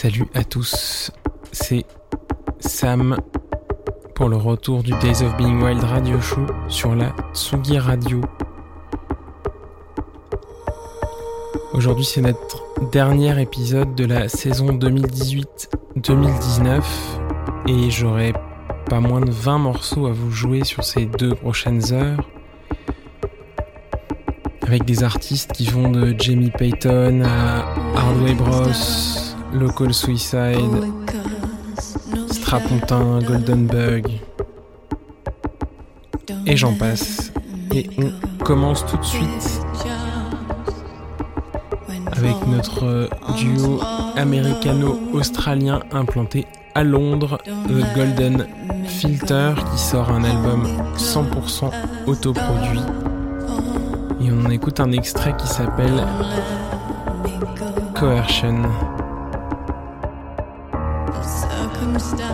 Salut à tous, c'est Sam pour le retour du Days of Being Wild Radio Show sur la Tsugi Radio. Aujourd'hui c'est notre dernier épisode de la saison 2018-2019 et j'aurai pas moins de 20 morceaux à vous jouer sur ces deux prochaines heures avec des artistes qui vont de Jamie Payton à Hardway Bros, Local Suicide, Strapontin, Golden Bug, et j'en passe. Et on commence tout de suite avec notre duo américano-australien implanté à Londres, The Golden Filter, qui sort un album 100% autoproduit. Et on écoute un extrait qui s'appelle Coercion. some stuff.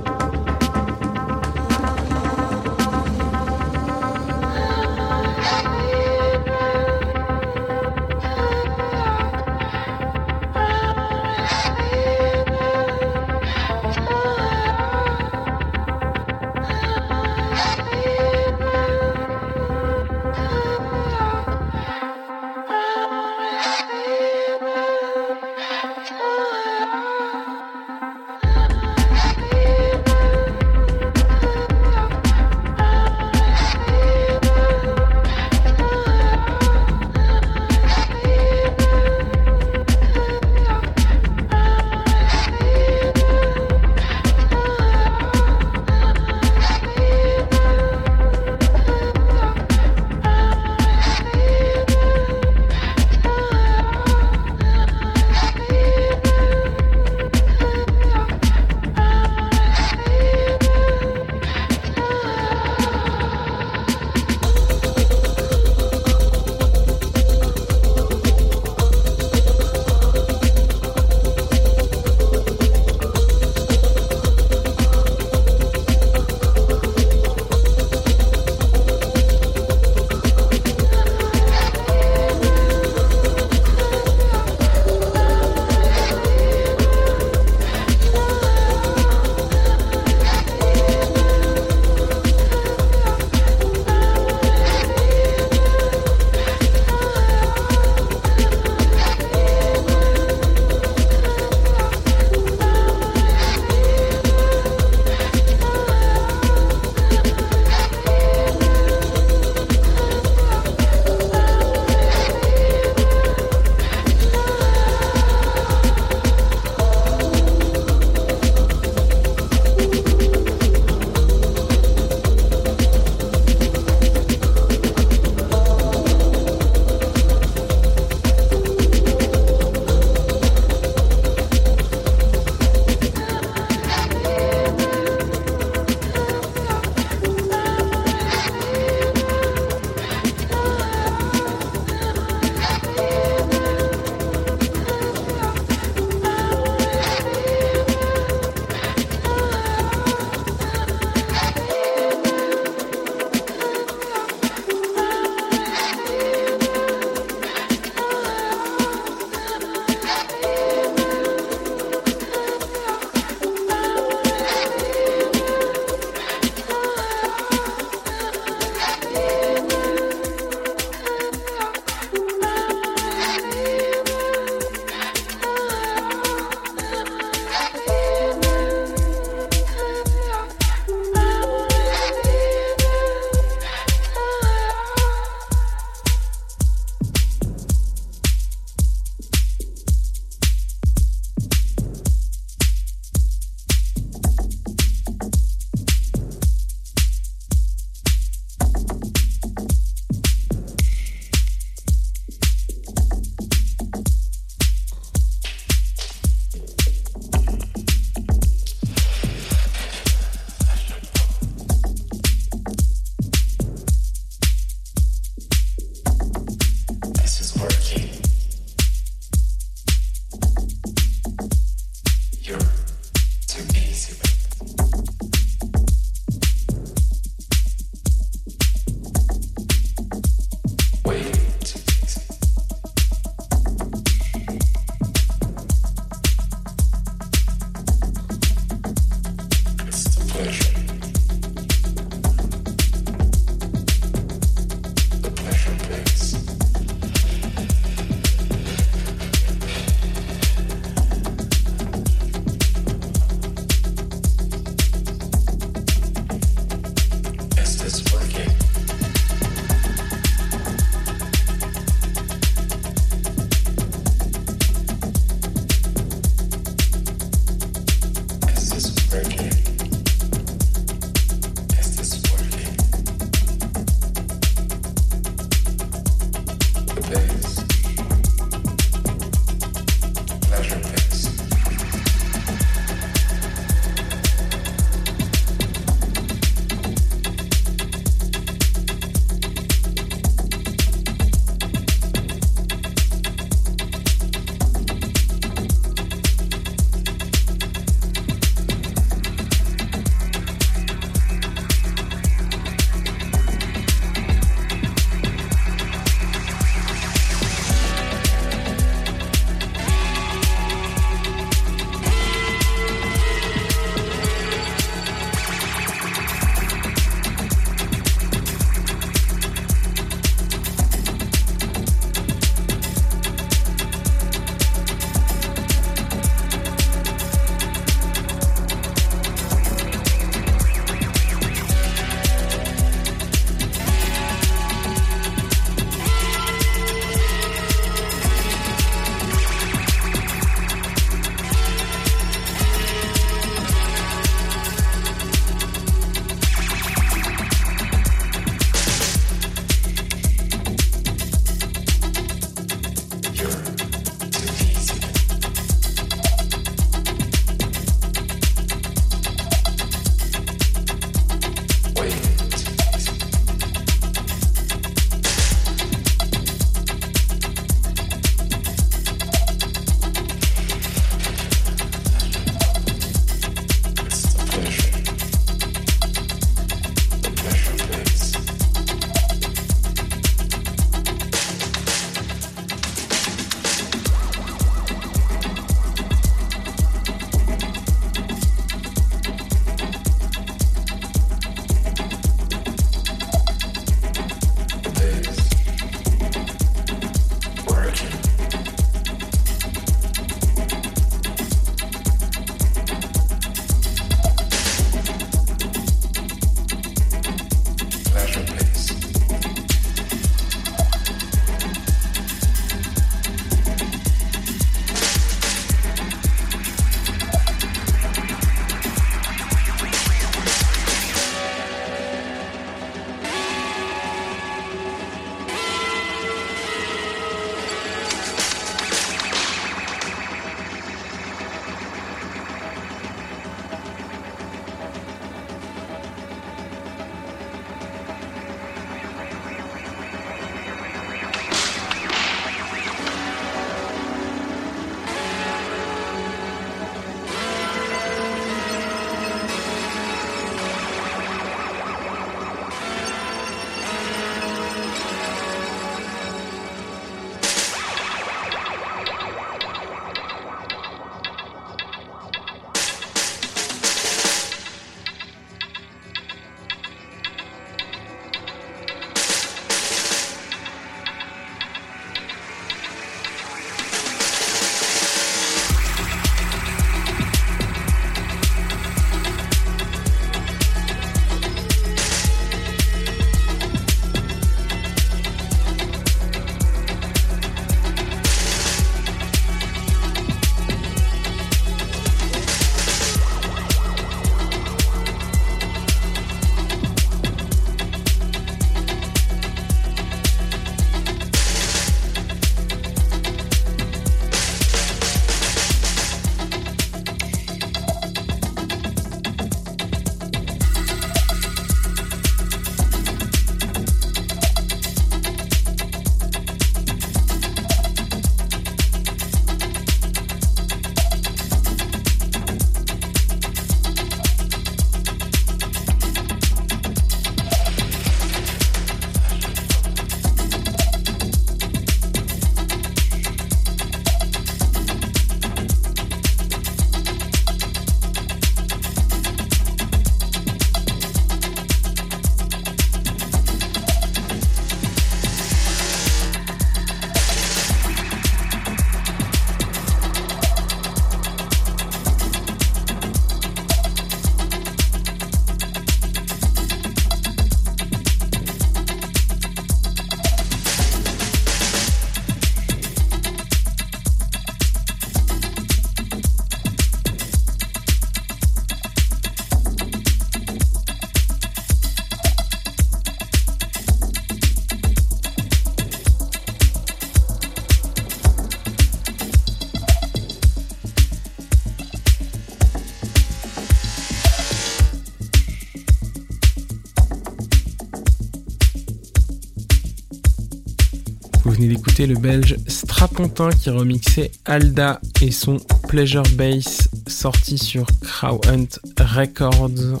Le belge Strapontin qui remixait Alda et son Pleasure Bass sorti sur Crow Hunt Records.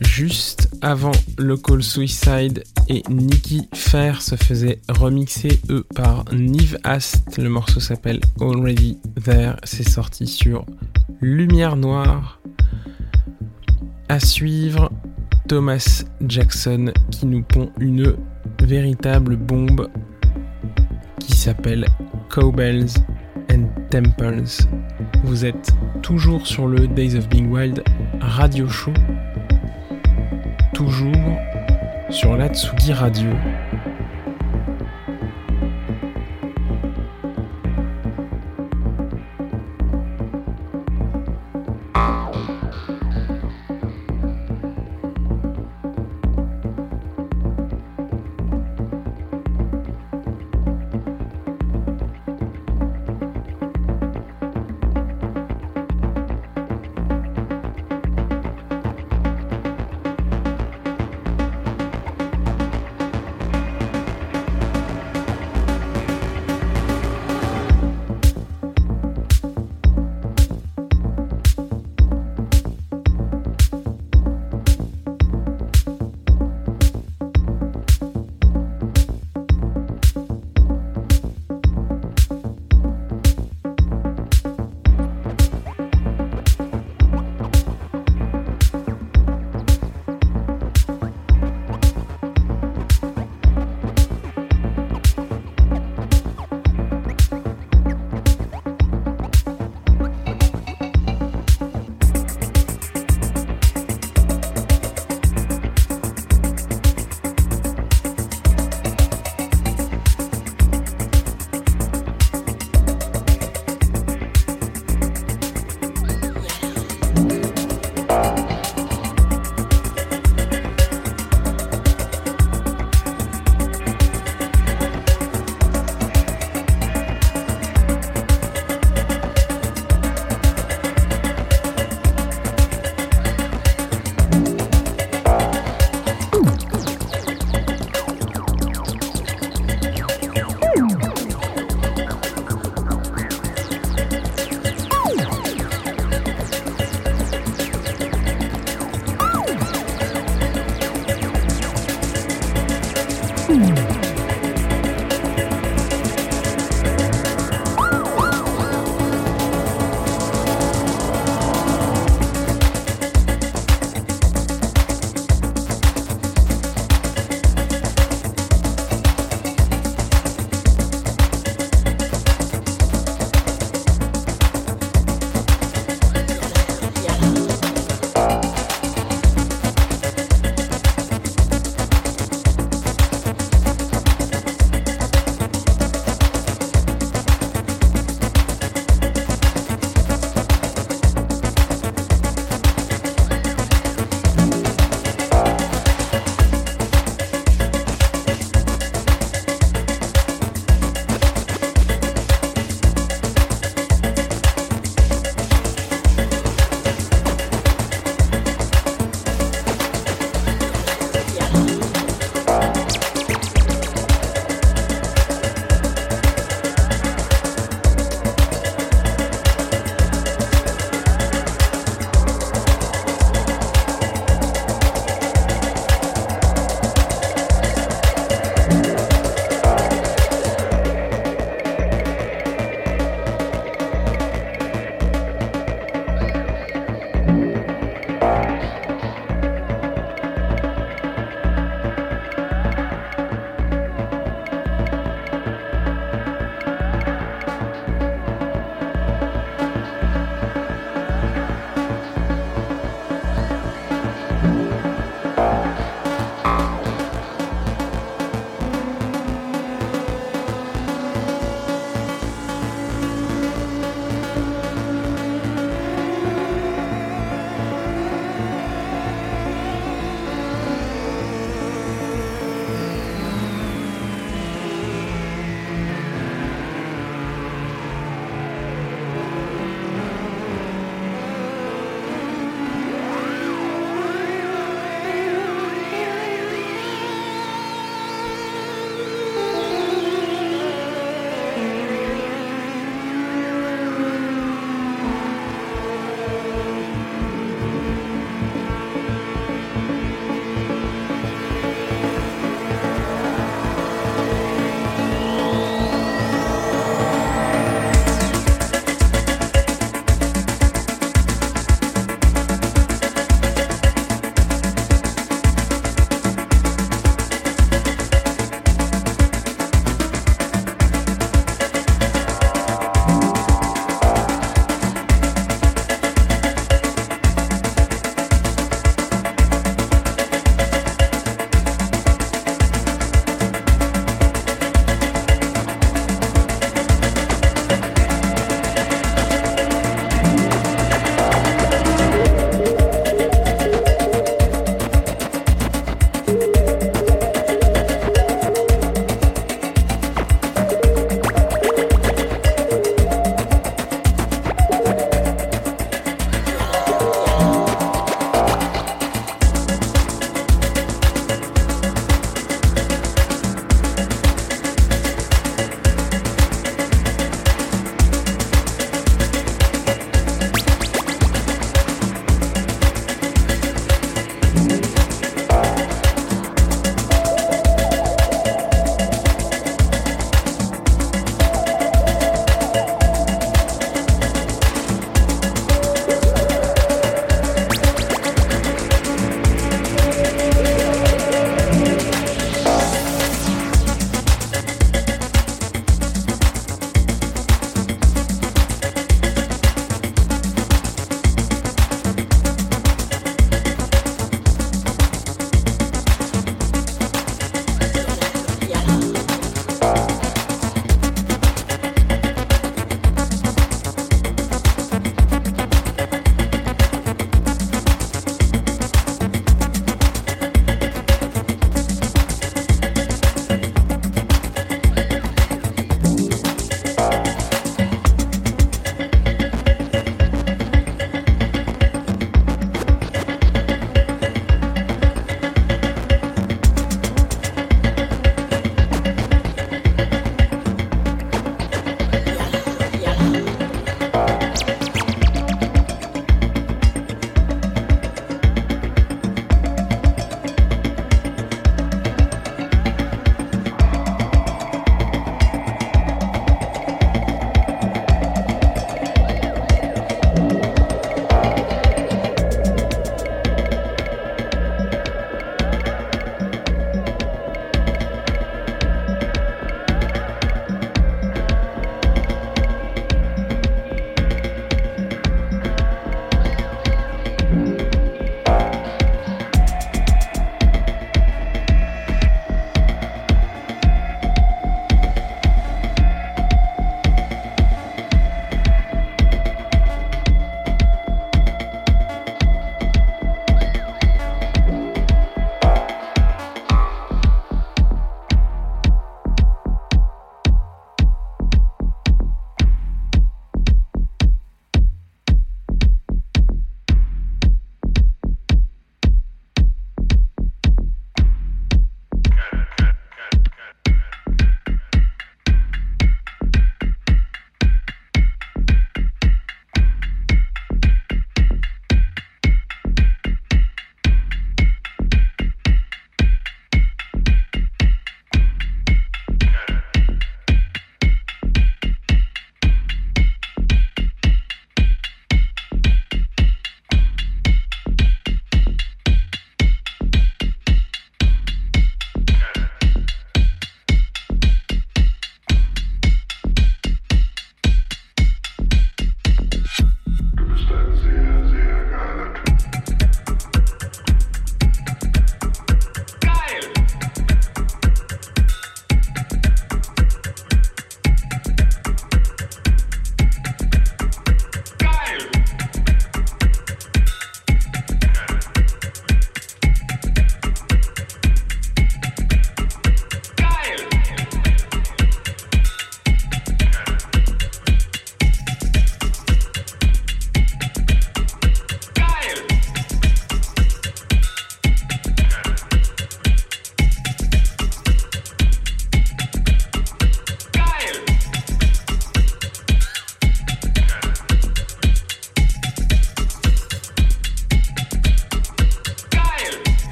Juste avant Local Suicide et Nicky Fair se faisaient remixer eux par Nive Ast. Le morceau s'appelle Already There. C'est sorti sur Lumière Noire. À suivre, Thomas Jackson qui nous pond une véritable bombe s'appelle Cowbells and Temples. Vous êtes toujours sur le Days of Being Wild radio show, toujours sur la Tsugi Radio.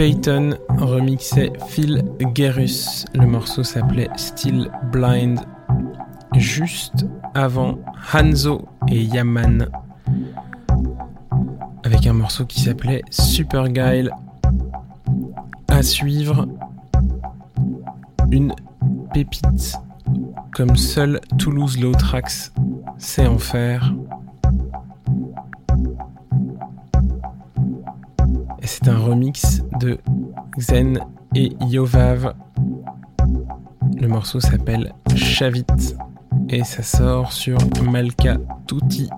Payton remixait Phil Gerus. Le morceau s'appelait Still Blind. Juste avant Hanzo et Yaman. Avec un morceau qui s'appelait Super Guile. À suivre, une pépite comme seul Toulouse Low Tracks sait en faire. C'est un remix de Xen et Yovav. Le morceau s'appelle Chavit et ça sort sur Malka Tutti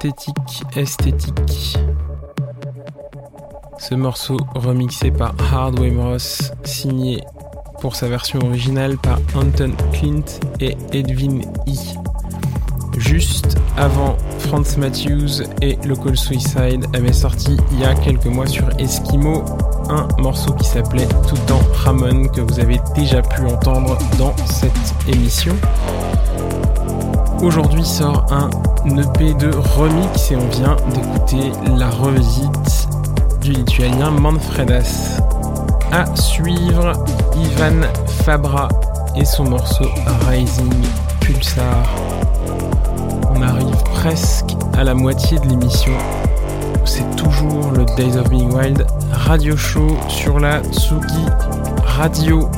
Pathétique Esthétique. Ce morceau remixé par Hardway Ross, signé pour sa version originale par Anton Clint et Edwin E. Juste avant, Franz Matthews et Local Suicide avaient sorti il y a quelques mois sur Eskimo un morceau qui s'appelait Tout en Ramon que vous avez déjà pu entendre dans cette émission. Aujourd'hui sort un EP de remix et on vient d'écouter la revisite du lituanien Manfredas. À suivre, Ivan Fabra et son morceau Rising Pulsar. On arrive presque à la moitié de l'émission. C'est toujours le Days of Being Wild radio show sur la Tsugi Radio.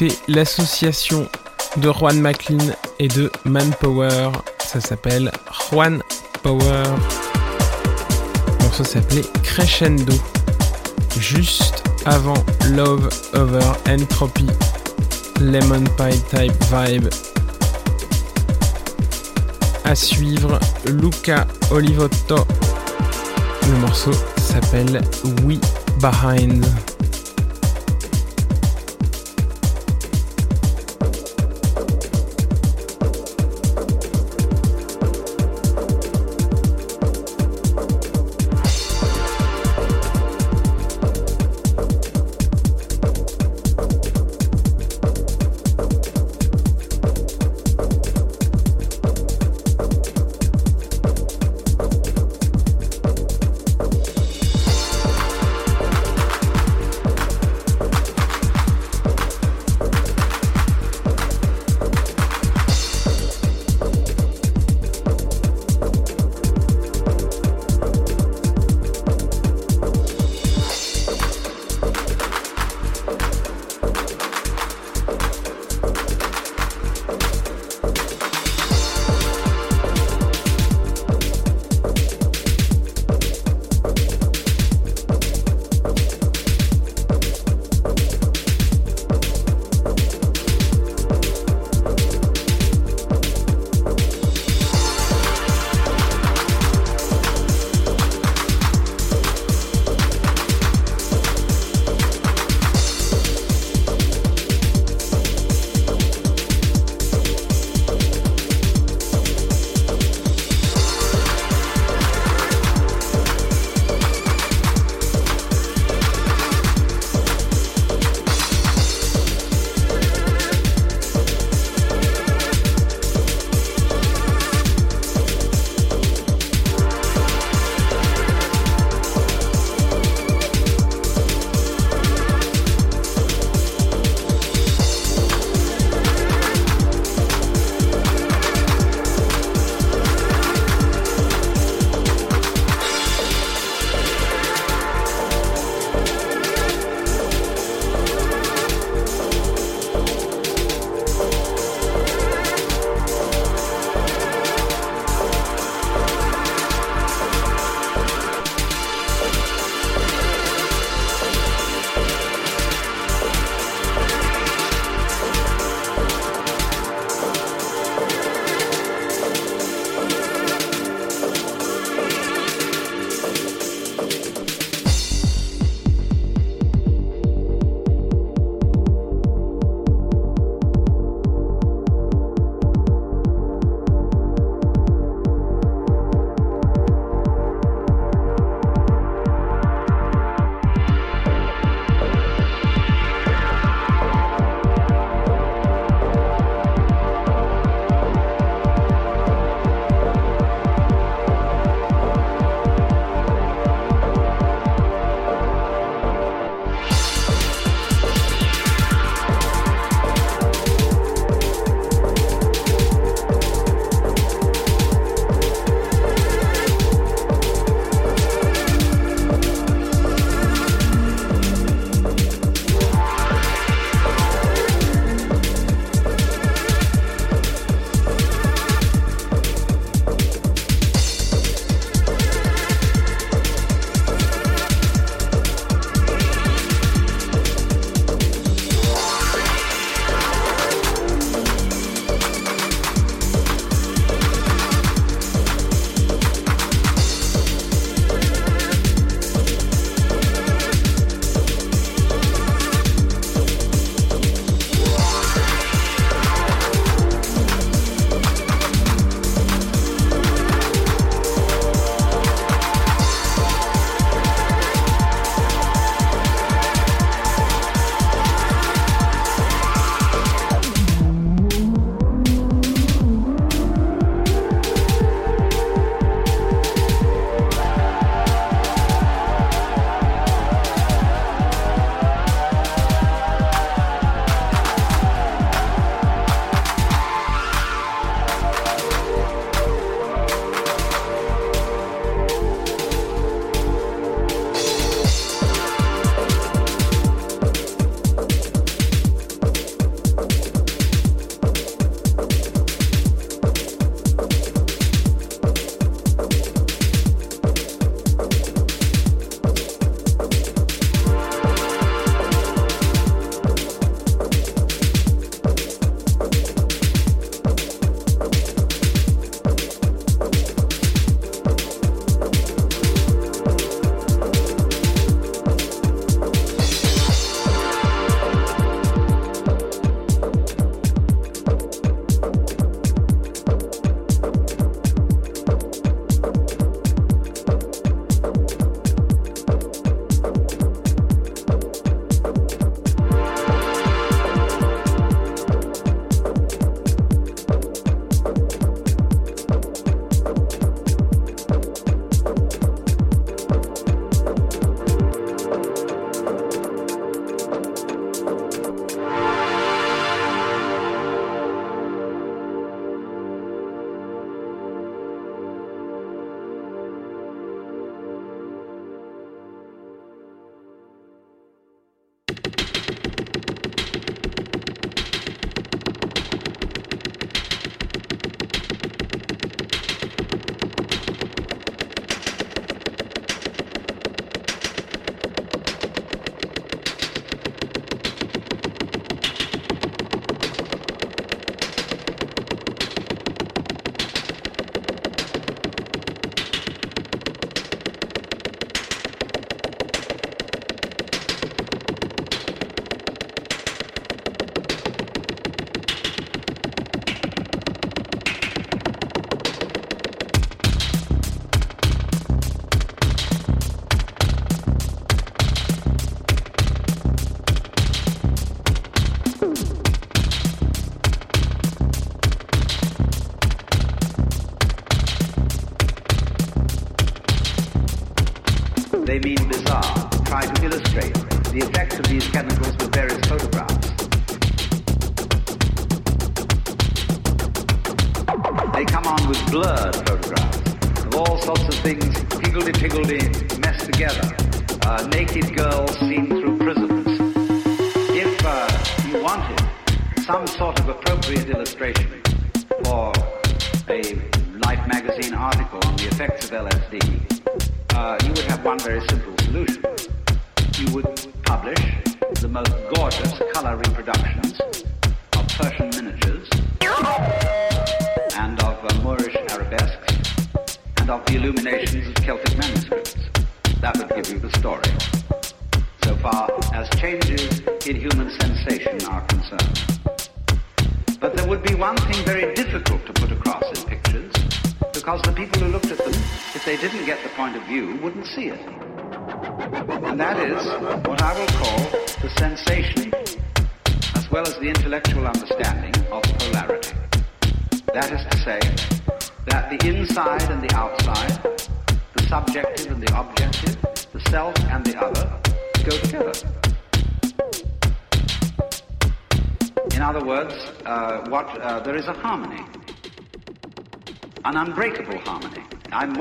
Écouter l'association de Juan McLean et de Manpower. Ça s'appelle Juan Power. Le morceau s'appelait Crescendo. Juste avant Love Over Entropy, Lemon Pie Type Vibe. À suivre, Luca Olivotto. Le morceau s'appelle We Behind.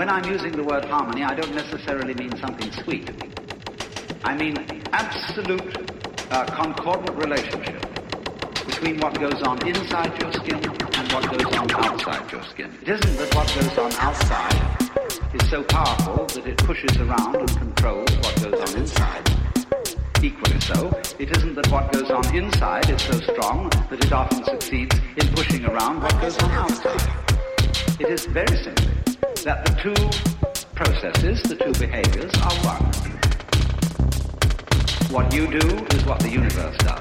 When I'm using the word harmony, I don't necessarily mean something sweet. I mean absolute uh, concordant relationship between what goes on inside your skin and what goes on outside your skin. It isn't that what goes on outside is so powerful that it pushes around and controls what goes on inside. Equally so, it isn't that what goes on inside is so strong that it often succeeds in pushing around what goes on outside. It is very simply that the two processes, the two behaviors are one. What you do is what the universe does.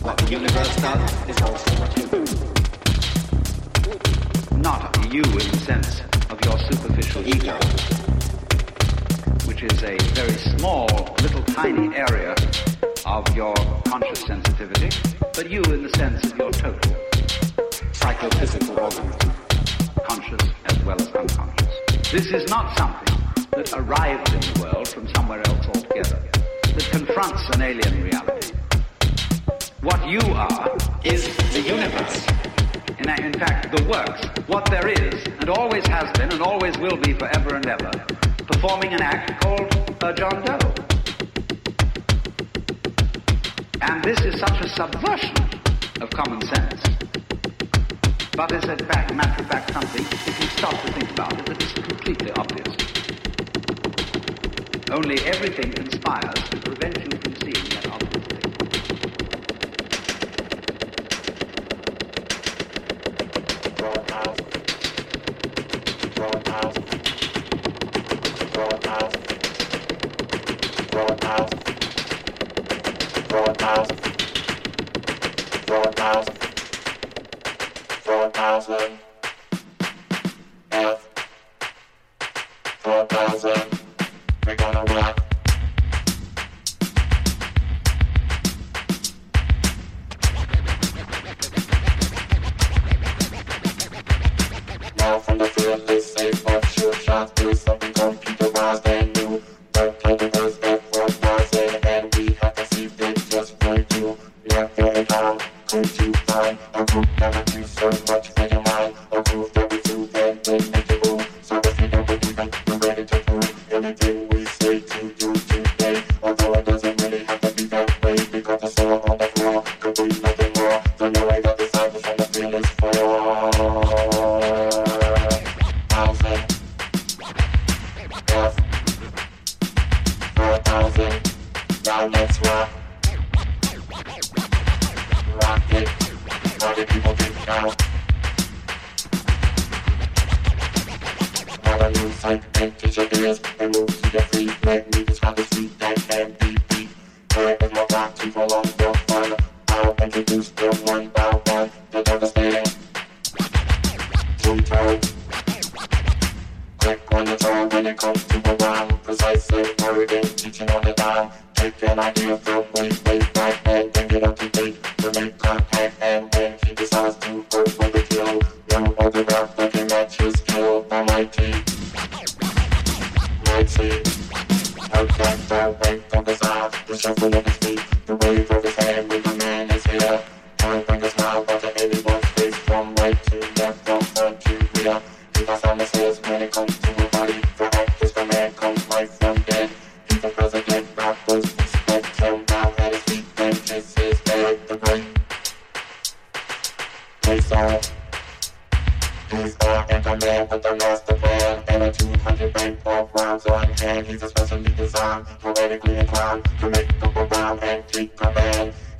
What the universe does is also what you do. Not you in the sense of your superficial ego, which is a very small, little tiny area of your conscious sensitivity, but you in the sense of your total psychophysical organism, conscious as well as unconscious. This is not something that arrived in the world from somewhere else altogether, that confronts an alien reality. What you are is the universe. In, in fact, the works, what there is, and always has been, and always will be forever and ever, performing an act called a John Doe. And this is such a subversion of common sense. But as a fact, matter of fact, something, if you stop to think about it, that is completely obvious. Only everything conspires to prevent you from seeing that obvious thing. Now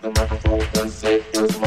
The microphone unsafe,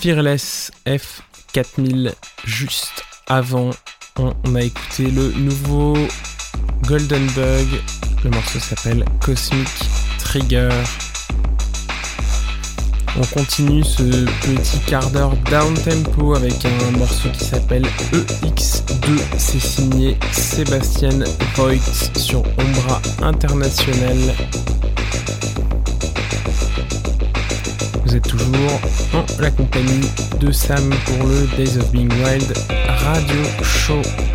Fearless F4000 juste avant. On a écouté le nouveau Golden Bug. Le morceau s'appelle Cosmic Trigger. On continue ce petit quart d'heure down tempo avec un morceau qui s'appelle EX2. C'est signé Sébastien Voigt sur Ombra International. en la compagnie de Sam pour le Days of Being Wild Radio Show.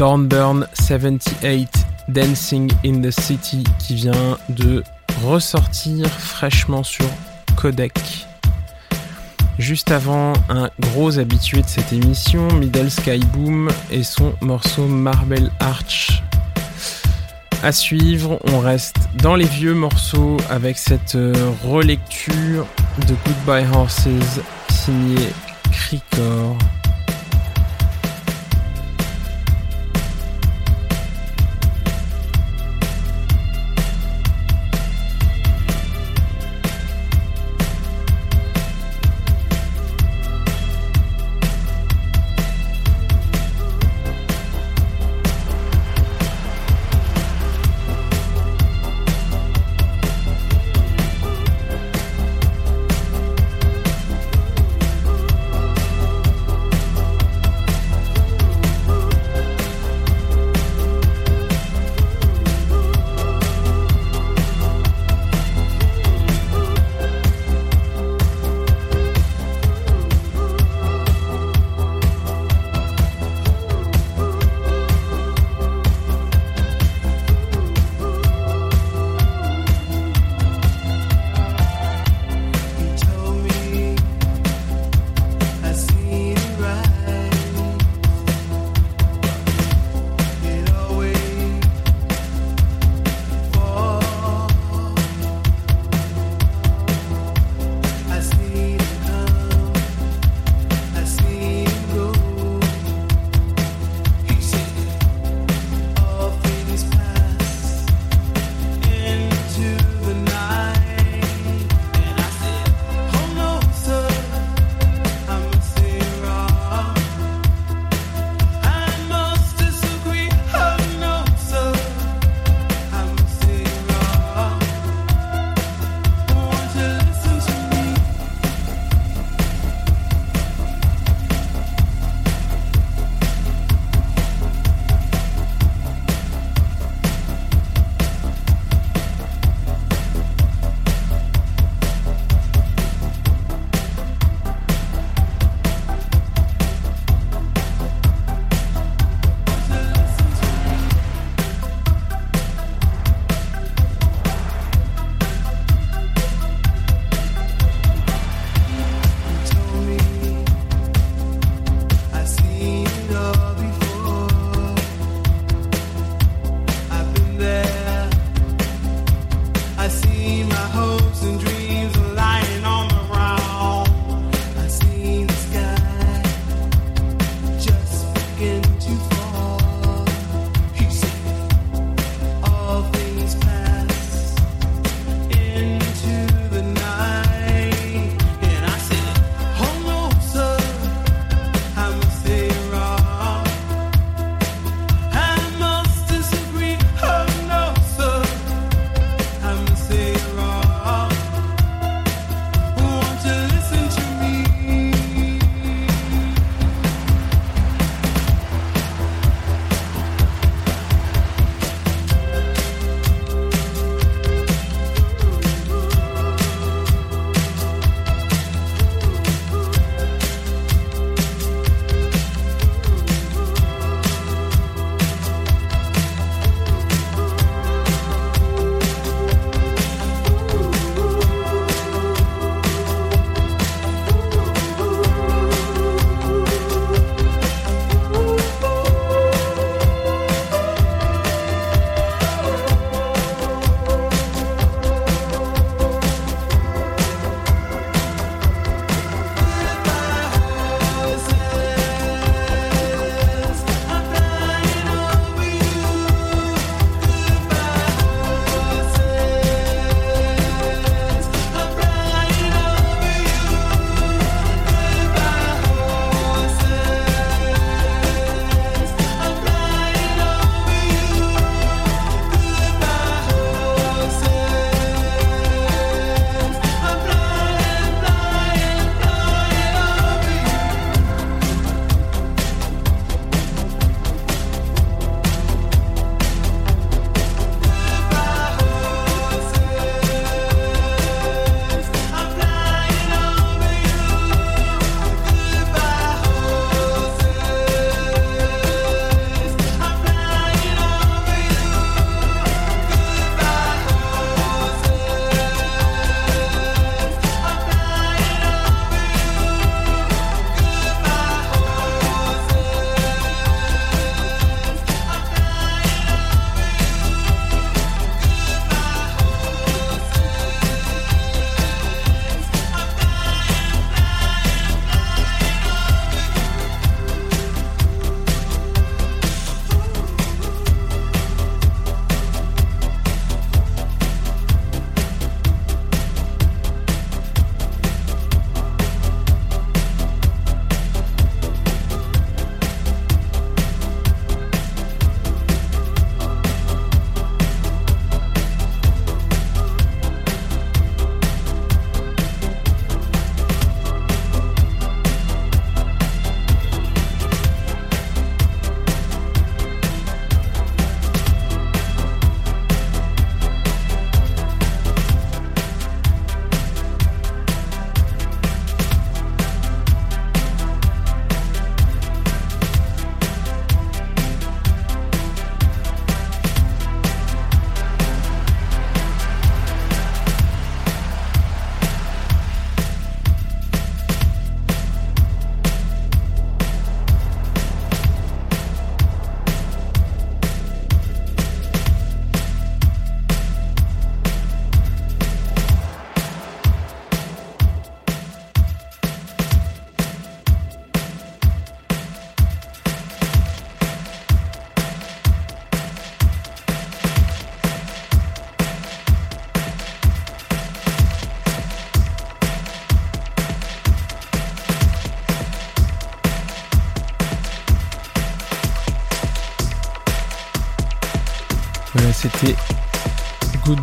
D'écouter Dornburn 78 Dancing in the City qui vient de ressortir fraîchement sur codec. Juste avant, un gros habitué de cette émission, Middle Sky Boom et son morceau Marble Arch. À suivre, on reste dans les vieux morceaux avec cette euh, relecture de Goodbye Horses signé Cricor.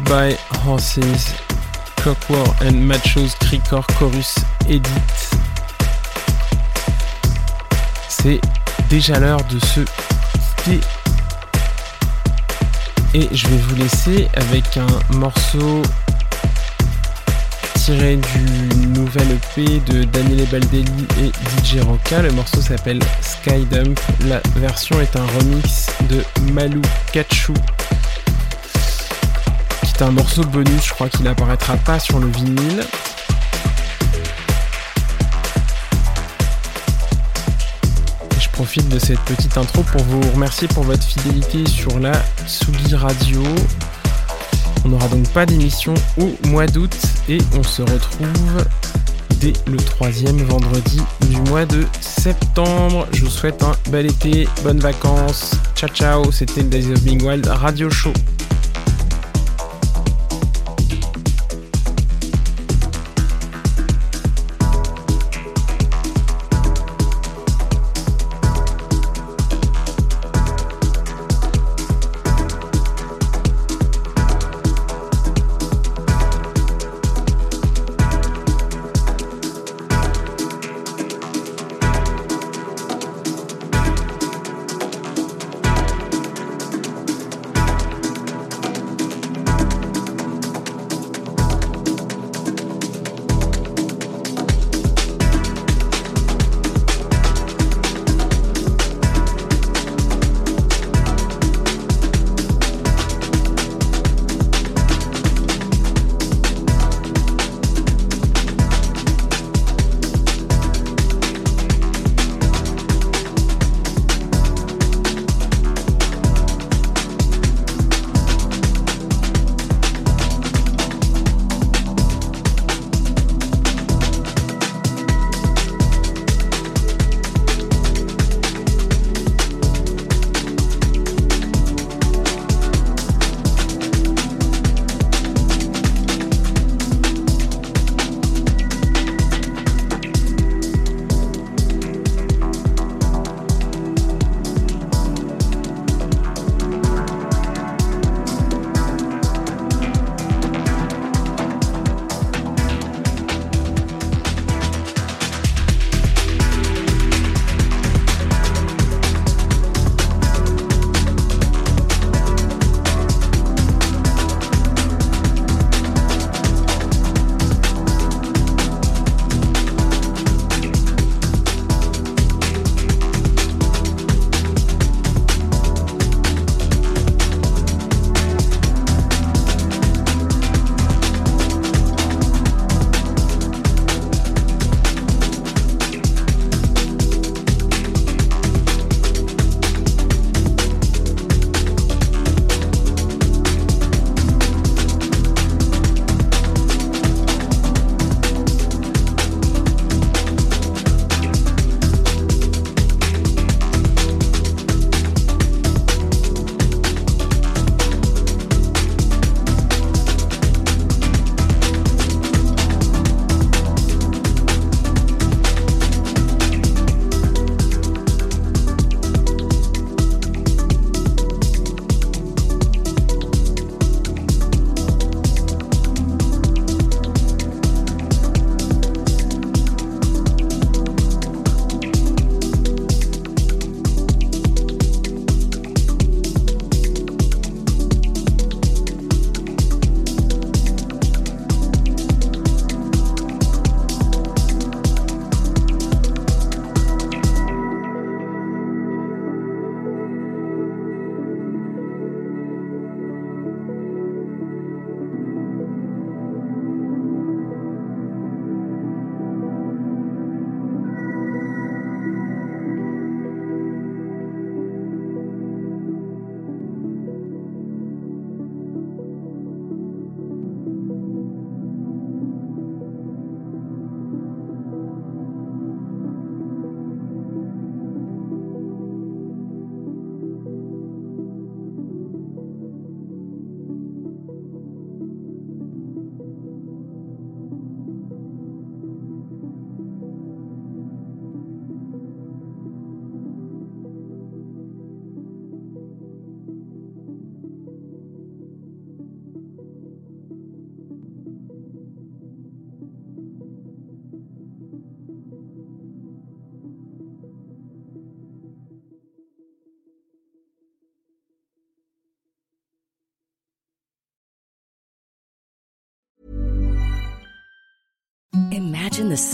Goodbye Horses, Clockwork and Machos, Cricor, Chorus, Edit. C'est déjà l'heure de se quitter. Et je vais vous laisser avec un morceau tiré du nouvel EP de Daniele Baldelli et DJ Roca. Le morceau s'appelle Skydump. La version est un remix de Malou Kachu qui est un morceau bonus. Je crois qu'il n'apparaîtra pas sur le vinyle. Je profite de cette petite intro pour vous remercier pour votre fidélité sur la Sugi Radio. On n'aura donc pas d'émission au mois d'août et on se retrouve dès le troisième vendredi du mois de septembre. Je vous souhaite un bel été, bonnes vacances. Ciao ciao, c'était le Days of Being Wild Radio Show.